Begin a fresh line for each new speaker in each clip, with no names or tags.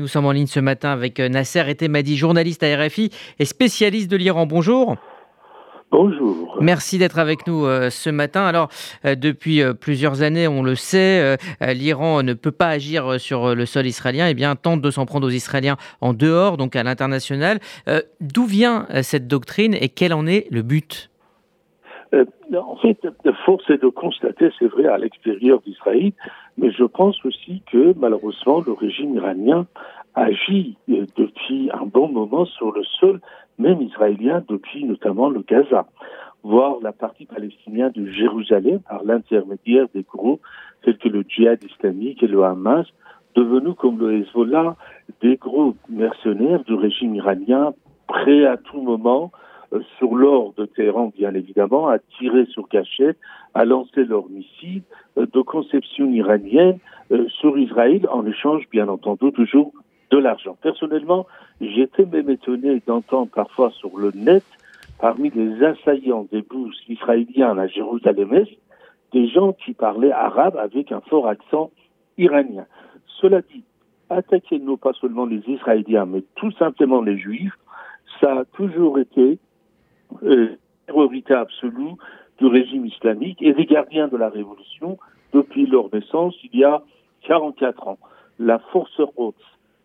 Nous sommes en ligne ce matin avec euh, Nasser Etemadi, journaliste à RFI et spécialiste de l'Iran. Bonjour.
Bonjour.
Merci d'être avec nous euh, ce matin. Alors, euh, depuis plusieurs années, on le sait, l'Iran ne peut pas agir sur le sol israélien et bien tente de s'en prendre aux Israéliens en dehors, donc à l'international. D'où vient cette doctrine et quel en est le but?
En fait, force est de constater, c'est vrai, à l'extérieur d'Israël, mais je pense aussi que malheureusement, le régime iranien agit euh, depuis un bon moment sur le sol, même israélien, depuis notamment le Gaza, voire la partie palestinienne de Jérusalem par l'intermédiaire des groupes tels que le djihad islamique et le Hamas, devenus comme le Hezbollah des groupes mercenaires du régime iranien prêts à tout moment euh, sur l'or de Téhéran, bien évidemment, à tirer sur cachette, à lancer leurs missiles euh, de conception iranienne euh, sur Israël, en échange, bien entendu, toujours de l'argent. Personnellement, j'étais même étonné d'entendre parfois sur le net, parmi les assaillants des bus israéliens à Jérusalem-Est, des gens qui parlaient arabe avec un fort accent iranien. Cela dit, attaquer non pas seulement les Israéliens, mais tout simplement les Juifs, ça a toujours été euh, priorité absolue du régime islamique et des gardiens de la révolution depuis leur naissance il y a 44 ans. La force Rhodes,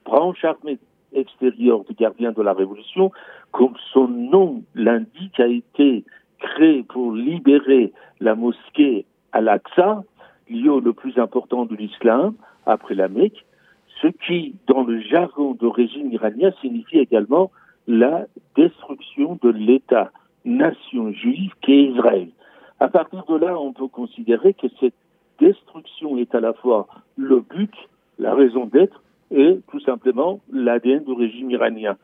branche armée extérieure des gardiens de la révolution, comme son nom l'indique, a été créée pour libérer la mosquée Al-Aqsa, lieu le plus important de l'islam après la Mecque, ce qui, dans le jargon de régime iranien, signifie également la destruction de l'État nation juive qu'est Israël. À partir de là, on peut considérer que cette destruction est à la fois le but, la raison d'être, et tout simplement l'ADN du régime iranien.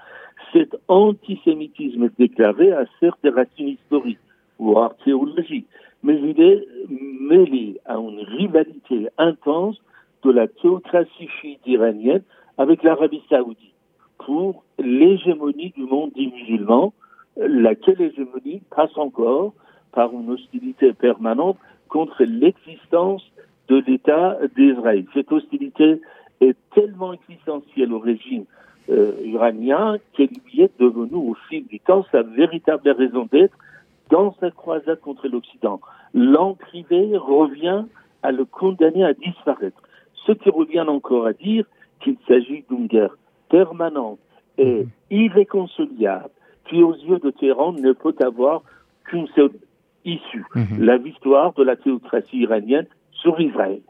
Cet antisémitisme déclaré a certes des racines historiques, voire théologiques, mais il est mêlé à une rivalité intense de la théocratie chiite iranienne avec l'Arabie saoudite pour l'hégémonie du monde dit musulman, laquelle hégémonie passe encore par une hostilité permanente contre l'existence de l'État d'Israël. Cette hostilité est tellement existentielle au régime euh, iranien qu'elle lui est devenue au fil du temps sa véritable raison d'être dans sa croisade contre l'Occident. L'encrivé revient à le condamner à disparaître. Ce qui revient encore à dire qu'il s'agit d'une guerre permanente et mhm. irréconciliable qui, aux yeux de Téhéran, ne peut avoir qu'une seule issue, mhm. la victoire de la théocratie iranienne sur Israël.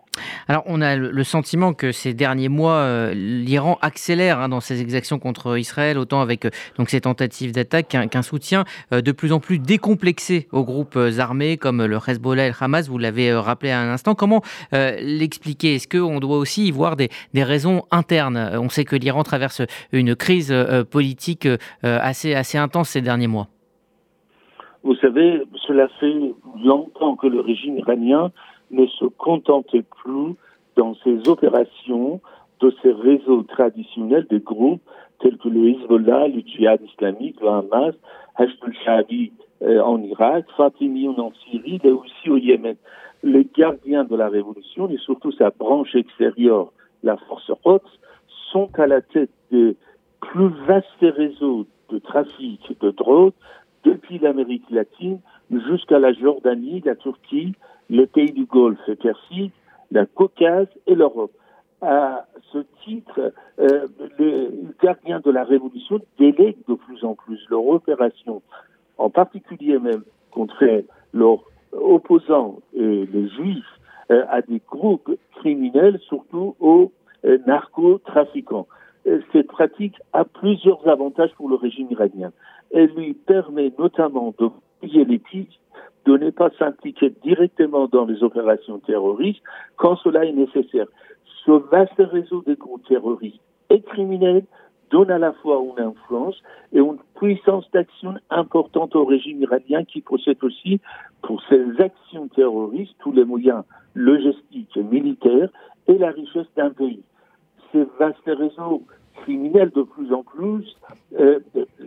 Alors, on a le sentiment que ces derniers mois, euh, l'Iran accélère hein, dans ses exactions contre Israël, autant avec euh, donc ces tentatives d'attaque qu'un soutien euh, de plus en plus décomplexé aux groupes armés comme le Hezbollah et le Hamas. Vous l'avez rappelé à un instant. Comment l'expliquer? Est-ce qu'on doit aussi y voir des, des raisons internes? On sait que l'Iran traverse une crise politique assez, assez intense ces derniers mois.
Vous savez, cela fait longtemps que le régime iranien ne se contentait plus dans ses opérations de ces réseaux traditionnels de groupes tels que le Hezbollah, le djihad islamique, le Hamas, Hashd al-Shaabi euh, en Irak, Fatimiyoun en Syrie, mais aussi au Yémen. Les gardiens de la révolution et surtout sa branche extérieure, la force Roth, sont à la tête des plus vastes réseaux de trafic de drogue depuis l'Amérique latine jusqu'à la Jordanie, la Turquie, le pays du Golfe Persique, la Caucase et l'Europe. À ce titre, euh, les gardiens de la Révolution délèguent de plus en plus leur opération, en particulier même contre leurs opposants, les juifs, euh, à des groupes criminels, surtout aux euh, narcotrafiquants. Cette pratique a plusieurs avantages pour le régime iranien. Elle lui permet notamment de payer les de ne pas s'impliquer directement dans les opérations terroristes quand cela est nécessaire. Ce vaste réseau de groupes terroristes et criminels donne à la fois une influence et une puissance d'action importante au régime iranien qui possède aussi pour ses actions terroristes tous les moyens logistiques et militaires et la richesse d'un pays. Ces vastes réseaux criminels de plus en plus, euh,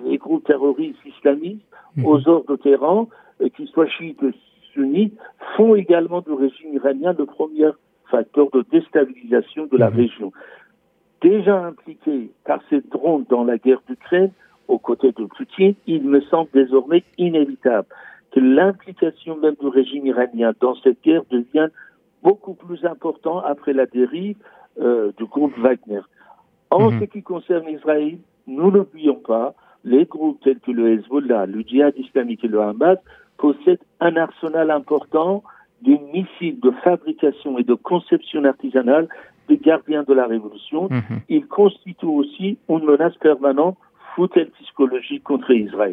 les groupes terroristes islamistes mhm. aux ordres de terrain, qu'ils soient chiites ou sunnites, font également du régime iranien le premier facteur de déstabilisation de la mhm. région. déjà impliqué par ces drones dans la guerre d'Ukraine, aux côtés de Poutine, il me semble désormais inévitable que l'implication même du régime iranien dans cette guerre devienne beaucoup plus importante après la dérive euh, du groupe Wagner. En mhm. ce qui concerne Israël, nous n'oublions pas, les groupes tels que le Hezbollah, le djihad islamique et le Hamas possèdent un arsenal important de missiles de fabrication et de conception artisanale des gardiens de la révolution. Mhm. Ils constituent aussi une menace permanente, foutelle psychologique contre Israël.